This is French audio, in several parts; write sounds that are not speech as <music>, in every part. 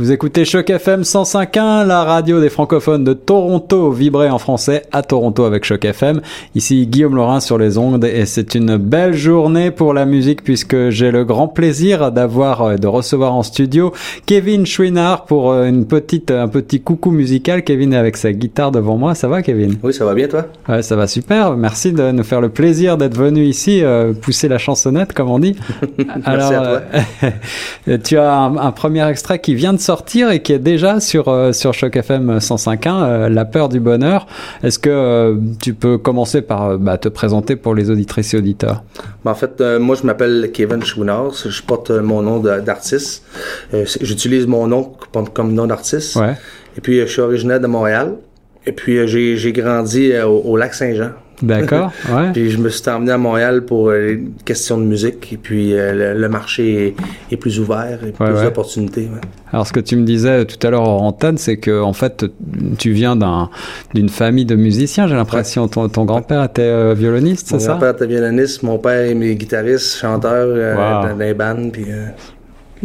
Vous écoutez Choc FM 105.1, la radio des francophones de Toronto, vibrée en français à Toronto avec Choc FM. Ici Guillaume Laurin sur les ondes et c'est une belle journée pour la musique puisque j'ai le grand plaisir d'avoir, euh, de recevoir en studio Kevin Chouinard pour euh, une petite, un petit coucou musical. Kevin est avec sa guitare devant moi. Ça va Kevin? Oui, ça va bien toi? Ouais, ça va super. Merci de nous faire le plaisir d'être venu ici, euh, pousser la chansonnette comme on dit. <laughs> Merci à toi. <laughs> tu as un, un, premier extrait qui vient de sortir et qui est déjà sur, euh, sur Choc FM 105.1, euh, La peur du bonheur. Est-ce que euh, tu peux commencer par bah, te présenter pour les auditrices et auditeurs? Ben, en fait, moi, je m'appelle Kevin Chouinard. Je porte mon nom d'artiste. J'utilise mon nom comme nom d'artiste. Ouais. Et puis, je suis originaire de Montréal. Et puis, j'ai grandi au, au lac Saint-Jean. D'accord, <laughs> ouais. puis je me suis emmené à Montréal pour euh, une question de musique. Et puis euh, le, marché est, plus ouvert et plus d'opportunités. Ouais. Alors ce que tu me disais tout à l'heure en c'est que en fait tu viens d'un d'une famille de musiciens. J'ai l'impression ton, ton grand-père était euh, violoniste, c'est ça? Mon grand-père était violoniste, mon père est guitariste, chanteur wow. dans les bandes. Puis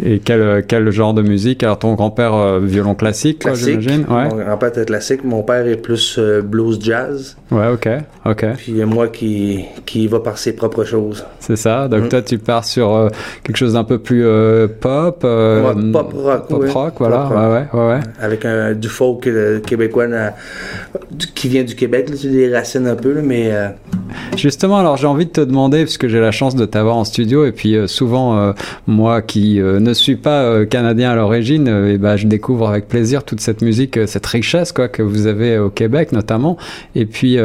et quel, quel genre de musique? Alors ton grand-père euh, violon classique, classique. j'imagine? Ouais. Mon grand-père était classique, mon père est plus euh, blues jazz. Ouais, ok, ok. Puis moi qui qui va par ses propres choses. C'est ça. Donc mm. toi tu pars sur euh, quelque chose d'un peu plus pop, ouais, pop rock, pop rock, voilà, pop rock. Ouais, ouais, ouais, Avec un, du folk québécois qui vient du Québec, là, des racines un peu, là, mais. Justement, alors j'ai envie de te demander, puisque j'ai la chance de t'avoir en studio, et puis souvent moi qui ne suis pas euh, canadien à l'origine, euh, et ben je découvre avec plaisir toute cette musique, euh, cette richesse quoi que vous avez au Québec notamment. Et puis,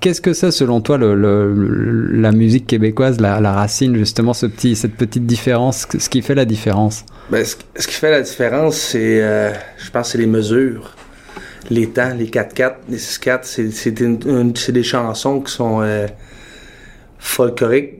qu'est-ce que c'est selon toi le, la musique québécoise, la, racine justement, ce petit, cette petite différence, ce qui fait la différence? Ben, ce, qui fait la différence, c'est, je pense, c'est les mesures les temps, les 4-4, les 6-4, c'est des chansons qui sont folkloriques,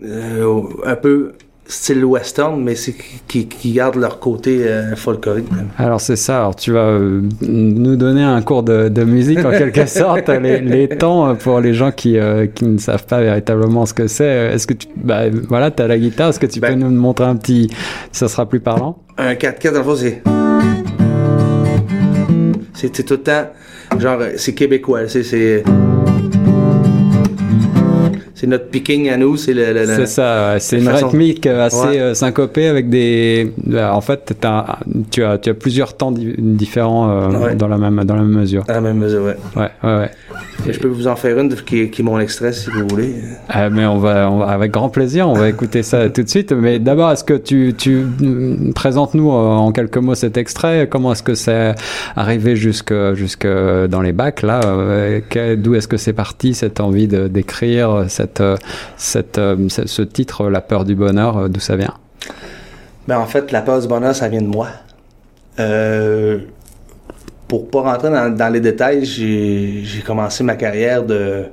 un peu style western, mais c'est qui, qui gardent leur côté euh, folklorique. Alors c'est ça. Alors tu vas euh, nous donner un cours de, de musique en <laughs> quelque sorte, les, les, temps pour les gens qui, euh, qui ne savent pas véritablement ce que c'est. Est-ce que tu, bah, voilà, as la guitare. Est-ce que tu ben, peux nous montrer un petit, ça sera plus parlant? Un 4-4 dans le fond c'est, c'est tout le temps, genre c'est québécois, c'est c'est notre picking à nous, c'est le, le, C'est ça, c'est une façon... rythmique assez ouais. euh, syncopée avec des. En fait, as, tu as tu as plusieurs temps di différents euh, ouais. dans la même dans la même mesure. Dans la même mesure, ouais. Ouais, ouais, ouais. Et je peux vous en faire une qui, qui est mon extrait si vous voulez. Ah, mais on va, on va avec grand plaisir, on va <laughs> écouter ça tout de suite. Mais d'abord, est-ce que tu tu présentes-nous en quelques mots cet extrait Comment est-ce que c'est arrivé jusque jusque dans les bacs là D'où est-ce que c'est parti cette envie de d'écrire cette cette, cette, ce titre, La peur du bonheur, d'où ça vient? Ben, En fait, La peur du bonheur, ça vient de moi. Euh, pour pas rentrer dans, dans les détails, j'ai commencé ma carrière de,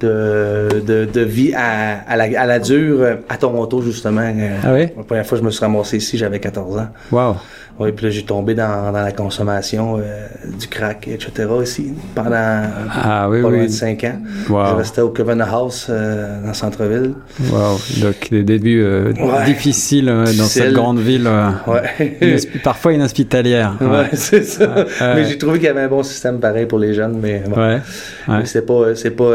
de, de, de vie à, à, la, à la dure à Toronto, justement. Ah oui? La première fois que je me suis ramassé ici, j'avais 14 ans. Wow! Oui, puis là, j'ai tombé dans, dans la consommation euh, du crack, etc. ici pendant ah, oui, pas loin oui. de 5 ans. Wow. Je restais au Covenant House euh, dans le centre-ville. Wow. Donc, des débuts euh, ouais. difficiles dans cette grande ville. ouais. Parfois inhospitalière. <laughs> Ouais, ouais c'est ça. mais j'ai trouvé qu'il y avait un bon système pareil pour les jeunes, mais bon. C'est pas, c'est pas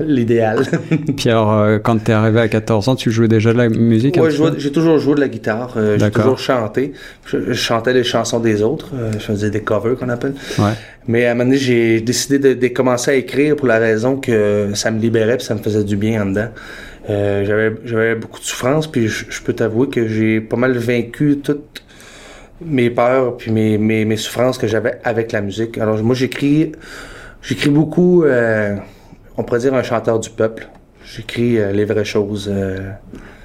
l'idéal. <laughs> Puis alors, quand t'es arrivé à 14 ans, tu jouais déjà de la musique Ouais, j'ai toujours joué de la guitare. J'ai toujours chanté. Je, je, chantais les chansons des autres. Euh, je faisais des covers qu'on appelle. Ouais. Mais à un moment donné, j'ai décidé de, de, commencer à écrire pour la raison que ça me libérait puis ça me faisait du bien en dedans. Euh, j'avais, j'avais beaucoup de souffrance puis je, je peux t'avouer que j'ai pas mal vaincu toutes mes peurs puis mes, mes, mes souffrances que j'avais avec la musique. Alors moi, j'écris, j'écris beaucoup, euh, on pourrait dire un chanteur du peuple. J'écris les vraies choses.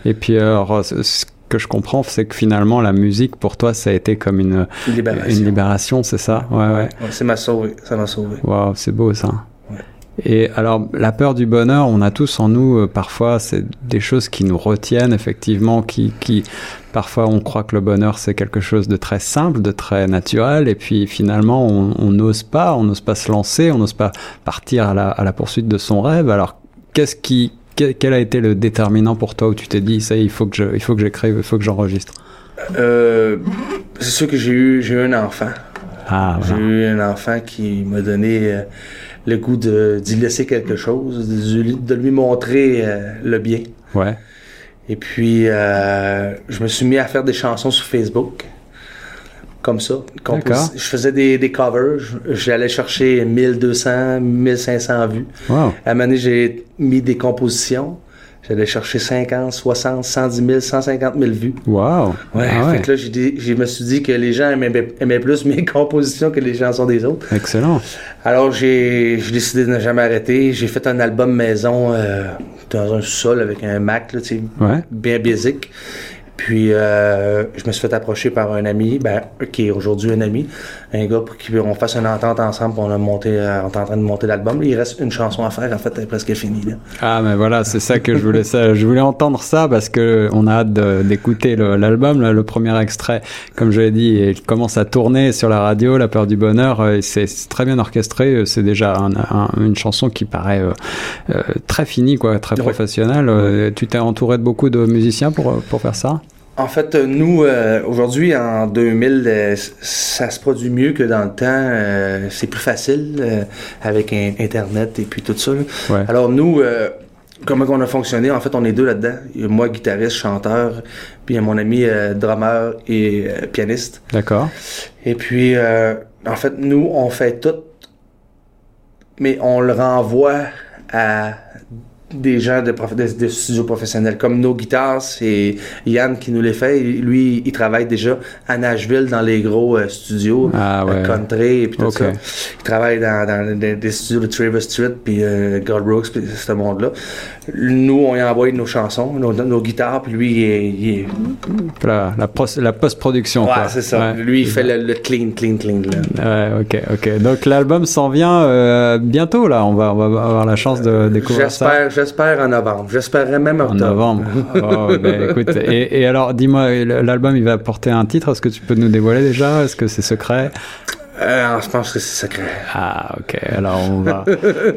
Et puis alors, ce que je comprends, c'est que finalement, la musique, pour toi, ça a été comme une, libération. une libération, c'est ça? Ouais, ouais. Ouais, c'est m'a sauvé, ça m'a sauvé. Waouh, c'est beau ça. Ouais. Et alors, la peur du bonheur, on a tous en nous, euh, parfois, c'est des choses qui nous retiennent, effectivement, qui, qui, parfois, on croit que le bonheur, c'est quelque chose de très simple, de très naturel, et puis finalement, on n'ose pas, on n'ose pas se lancer, on n'ose pas partir à la, à la poursuite de son rêve. Alors, qu'est-ce qui, quel a été le déterminant pour toi où tu t'es dit, ça il faut que je, il faut que j'écrive, il faut que j'enregistre? Euh, c'est sûr que j'ai eu, j'ai eu un enfant. Ah, J'ai eu un enfant qui m'a donné euh, le goût de, d'y laisser quelque chose, de, lui- de lui montrer euh, le bien. Ouais. Et puis, je me suis mis à faire des chansons sur Facebook. Comme ça. Je faisais des, des covers. J'allais chercher 1200, 1500 vues. Wow. À un moment donné, j'ai mis des compositions. J'allais chercher 50, 60, 110 000, 150 000 vues. Wow. Ouais, Ah Fait que là, je me suis dit que les gens aimaient, aimaient plus mes <laughs> compositions que les chansons des autres. Excellent. Alors, j'ai décidé de ne jamais arrêter. J'ai fait un album maison euh, dans un sous-sol avec un Mac, là, Ouais. bien basique. Puis, euh, je me suis fait approcher par un ami, ben, qui est aujourd'hui un ami, un gars pour qu'on fasse une entente ensemble. On a monté, euh, on est en train de monter l'album. Il reste une chanson à faire. En fait, elle est presque finie. Là. Ah mais voilà, c'est ça que je voulais ça, je voulais entendre ça parce que on a hâte d'écouter l'album, le premier extrait, comme je l'ai dit, il commence à tourner sur la radio, La peur du bonheur, c'est très bien orchestré, euh, c'est déjà un- un- une chanson qui paraît euh, très finie quoi, très professionnelle. Tu t'es entouré de beaucoup de musiciens pour pour faire ça? En fait, euh, nous, euh, aujourd'hui, en 2000, euh, ça se produit mieux que dans le temps. euh, c'est plus facile euh, avec un- Internet et puis tout ça. Ouais. Alors nous, euh, comment on a fonctionné? En fait, on est deux là-dedans. Moi, guitariste, chanteur, puis mon ami euh, drummer et pianiste. D'accord. Et puis, euh, en fait, nous, on fait tout, mais on le renvoie à des gens de, prof- de, de studios professionnels. Comme nos guitares, c'est Yann qui nous les fait. Lui, il travaille déjà à Nashville dans les gros euh, studios, Ah ouais. euh, country et puis tout ça. Il travaille dans, dans des, des studios de Travis Street puis euh, God Brooks puis ce monde-là. Nous, on lui envoie nos chansons, nos, nos guitares, puis lui, il est- il est La, la post-production. Ouais, quoi. c'est ça. Ouais. Lui, il fait le, le clean, clean, clean. Là. Ouais, ok, ok. Donc l'album s'en vient euh, bientôt là. On va, on va avoir la chance de découvrir ça. J'espère, en novembre. J'espérais même En octobre. novembre. Oh, <laughs> ben, écoute, et, et alors, dis-moi, l'album, il va porter un titre? Est-ce que tu peux nous dévoiler déjà? Est-ce que c'est secret? Euh, je pense que c'est secret. Ah, ok. Alors, on va,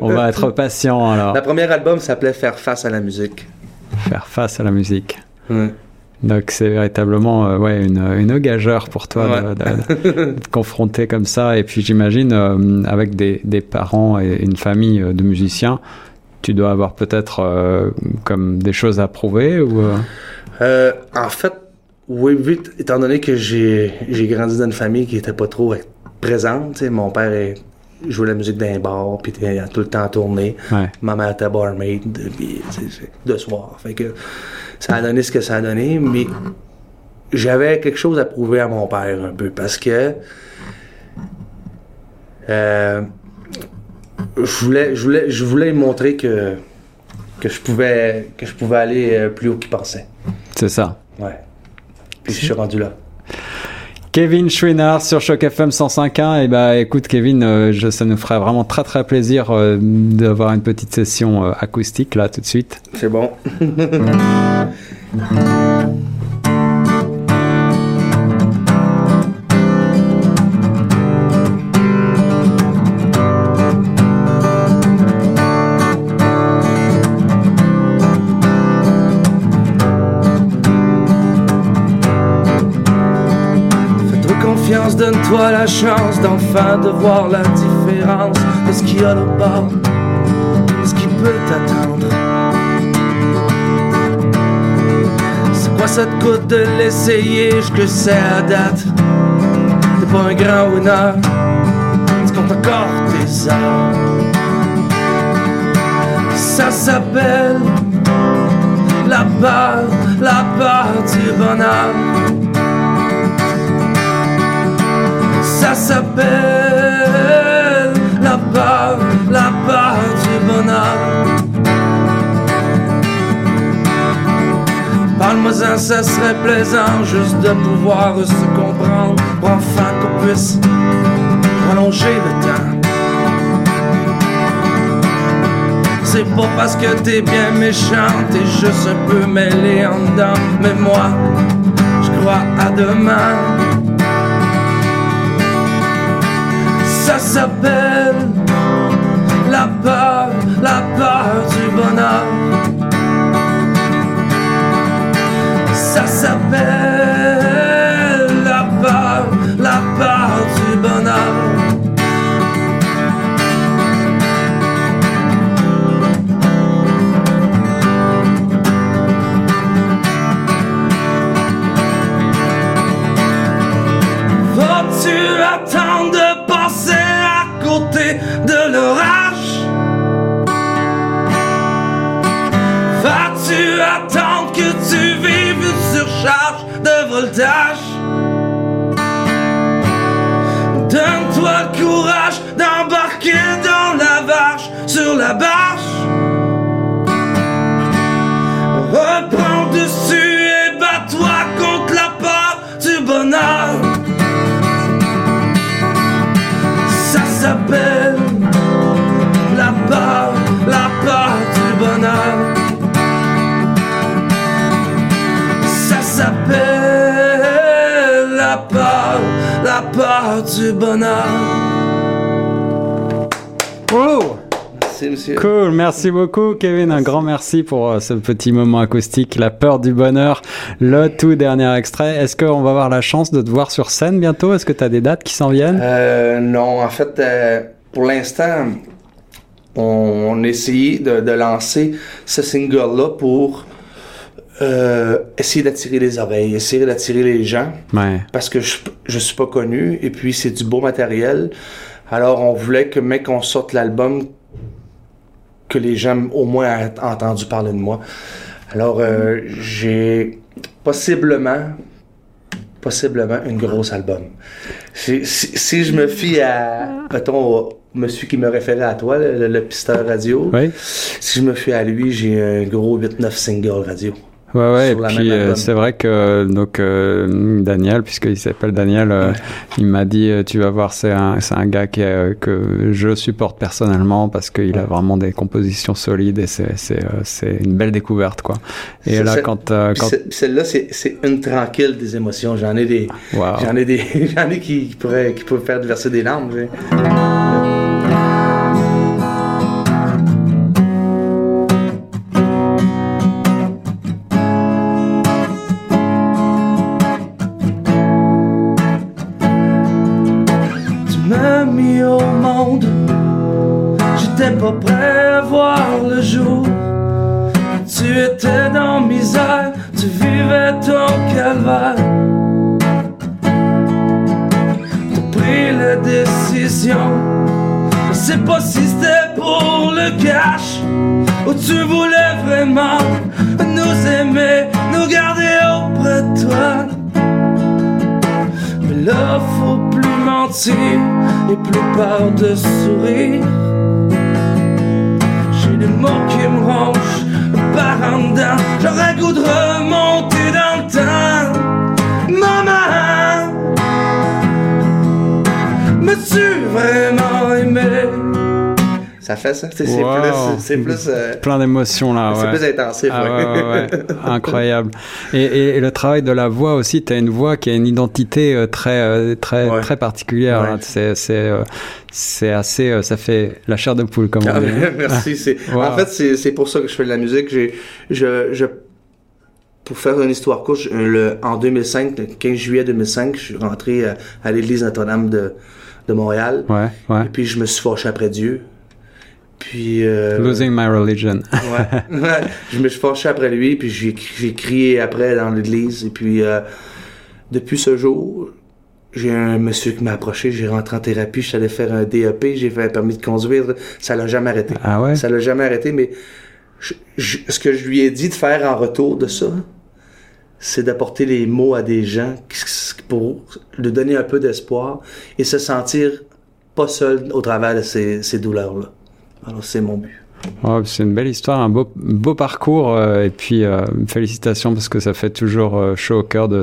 on va être patient. Alors, La première album s'appelait Faire face à la musique. faire face à la musique. Donc, c'est véritablement, euh, ouais, une, une gageure pour toi de, Ouais. de- de te confronter comme ça. Et puis, j'imagine, euh, avec des, des parents et une famille euh, de musiciens, tu dois avoir peut-être euh, comme des choses à prouver ou. euh, Euh, en fait, oui, vite, étant donné que j'ai, j'ai grandi dans une famille qui était pas trop présente, mon père est- jouait la musique d'un bar, puis était tout le temps en tournée. Ouais. Ma mère était barmaid, puis, de soir. Fait que ça a donné ce que ça a donné, mais j'avais quelque chose à prouver à mon père un peu, parce que euh, je voulais, je voulais, je voulais lui montrer que que je pouvais que je pouvais aller euh, plus haut qu'il pensait. C'est ça. Ouais. Puis je suis rendu là. Kevin Chouinard sur Choc FM 105.1. Et bah écoute Kevin, euh, je- ça nous ferait vraiment très très plaisir euh, d'avoir une petite session euh, acoustique là tout de suite. C'est bon. <laughs> donne-toi la chance d'enfin de voir la différence de ce qu'il y a là-bas, de ce qui peut t'attendre. C'est quoi ça te coûte de l'essayer, je que sais à date. T'es pas un grand winner, tu comptes encore tes heures. Ça s'appelle la part, la part du bonheur. S'appelle la part, la part du bonheur. Parle-moi-en, ça serait plaisant juste de pouvoir se comprendre pour enfin qu'on puisse prolonger le temps. C'est pas parce que t'es bien méchant, t'es juste un peu mêlé en dedans. Mais moi, je crois à demain. Ça s'appelle la peur, la peur du bonheur. Donne-toi le courage d'embarquer dans la vache sur la barge. La peur du bonheur. Oh Merci, monsieur. Cool, merci beaucoup Kevin, un grand merci pour euh, ce petit moment acoustique, La peur du bonheur, le tout dernier extrait. Est-ce qu'on va avoir la chance de te voir sur scène bientôt? Est-ce que tu as des dates qui s'en viennent? Euh, non, en fait, euh, pour l'instant, on, on de lancer ce single-là pour euh, essayer d'attirer les oreilles, essayer d'attirer les gens, Ouais. parce que je, je suis pas connu, et puis c'est du beau matériel. Alors, on voulait que, mec, qu'on sorte l'album, que les gens au moins aient entendu parler de moi. Alors, euh, j'ai possiblement, possiblement une grosse album. Si, si, si je me fie à, mettons, monsieur qui me référait à toi, le, le pisteur radio, Oui. si je me fie à lui, j'ai un gros 8-9 single radio. Ouais, ouais, et la puis euh, c'est vrai que donc euh, Daniel, puisqu'il s'appelle Daniel, euh, il m'a dit euh, tu vas voir, c'est un, c'est un gars qui, euh, que je supporte personnellement parce qu'il a vraiment des compositions solides et c'est, c'est, euh, c'est une belle découverte quoi. Et C'est- là c'est- quand, euh, quand... ce- Celle-là, c'est c'est une tranquille des émotions. J'en ai des, Wow. j'en ai des, <laughs> j'en ai qui, qui pourraient, qui peuvent faire verser des larmes. j'ai. Ou tu voulais vraiment nous aimer, nous garder auprès de toi. Mais là, faut plus mentir et plus peur de sourire. J'ai des mots qui me rongent par en. J'aurais goût de remonter dans le temps. Maman, me-tu vraiment aimé? Ça fait ça? C'est Wow. plus. Plus, euh, plein d'émotions là. c'est ouais. plus intensif. Ah ouais. ouais, ouais, ouais. <laughs> Incroyable. Et, et, et le travail de la voix aussi, tu as une voix qui a une identité euh, très euh, très Ouais. très particulière. Ouais. hein. C'est assez euh, ça fait la chair de poule comme on Ah, dit. hein. <laughs> merci. C'est, <laughs> Wow. En fait, c'est, c'est pour ça que je fais de la musique. J'ai, je, je, pour faire une histoire courte, je- le, en 2005, le 15 juillet 2005, je suis rentré à, à l'église Notre-Dame de, de Montréal. Ouais, ouais. Et puis, je me suis fâché après Dieu. Puis, euh, Losing my religion. <laughs> ouais. Ouais. je me suis fâché après lui, puis j'ai, j'ai crié après dans l'église. Et puis, euh, depuis ce jour, j'ai un monsieur qui m'a approché, j'ai rentré en thérapie, je suis allé faire un DEP, j'ai fait un permis de conduire, ça l'a jamais arrêté. Ah ouais? Ça l'a jamais arrêté, mais je- je- ce que je lui ai dit de faire en retour de ça, c'est d'apporter les mots à des gens pour lui donner un peu d'espoir et se sentir pas seul au travers de ces, ces douleurs-là. Alors, c'est mon but. Ouais, c'est une belle histoire, un beau, beau parcours euh, et puis euh, félicitations parce que ça fait toujours euh, chaud au cœur de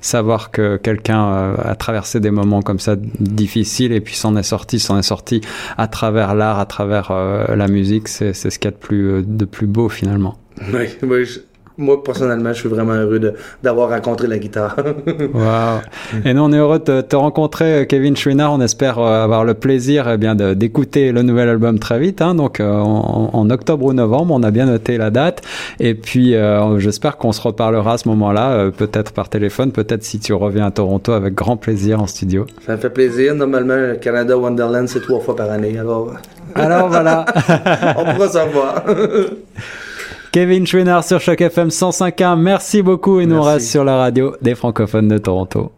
savoir que quelqu'un euh, a traversé des moments comme ça difficiles et puis s'en est sorti, s'en est sorti à travers l'art, à travers euh, la musique. C'est c'est ce qu'il y a de plus, de plus beau finalement. Oui, je- moi, personnellement, je suis vraiment heureux d'avoir rencontré la guitare. <laughs> Wow. Et nous, on est heureux de te, rencontrer, Kevin Chouinard. On espère euh, avoir le plaisir eh bien d'écouter le nouvel album très vite. Hein, donc euh, en, en octobre ou novembre, on a bien noté la date. Et puis, euh, j'espère qu'on se reparlera à ce moment-là, euh, peut-être par téléphone, peut-être si tu reviens à Toronto avec grand plaisir en studio. ça me fait plaisir. Normalement, le Canada Wonderland, c'est trois fois par année. Alors, Alors voilà, <laughs> on pourra savoir. <laughs> Kevin Chouinard sur Choc FM 105.1. Merci beaucoup et nous on reste sur la radio des francophones de Toronto.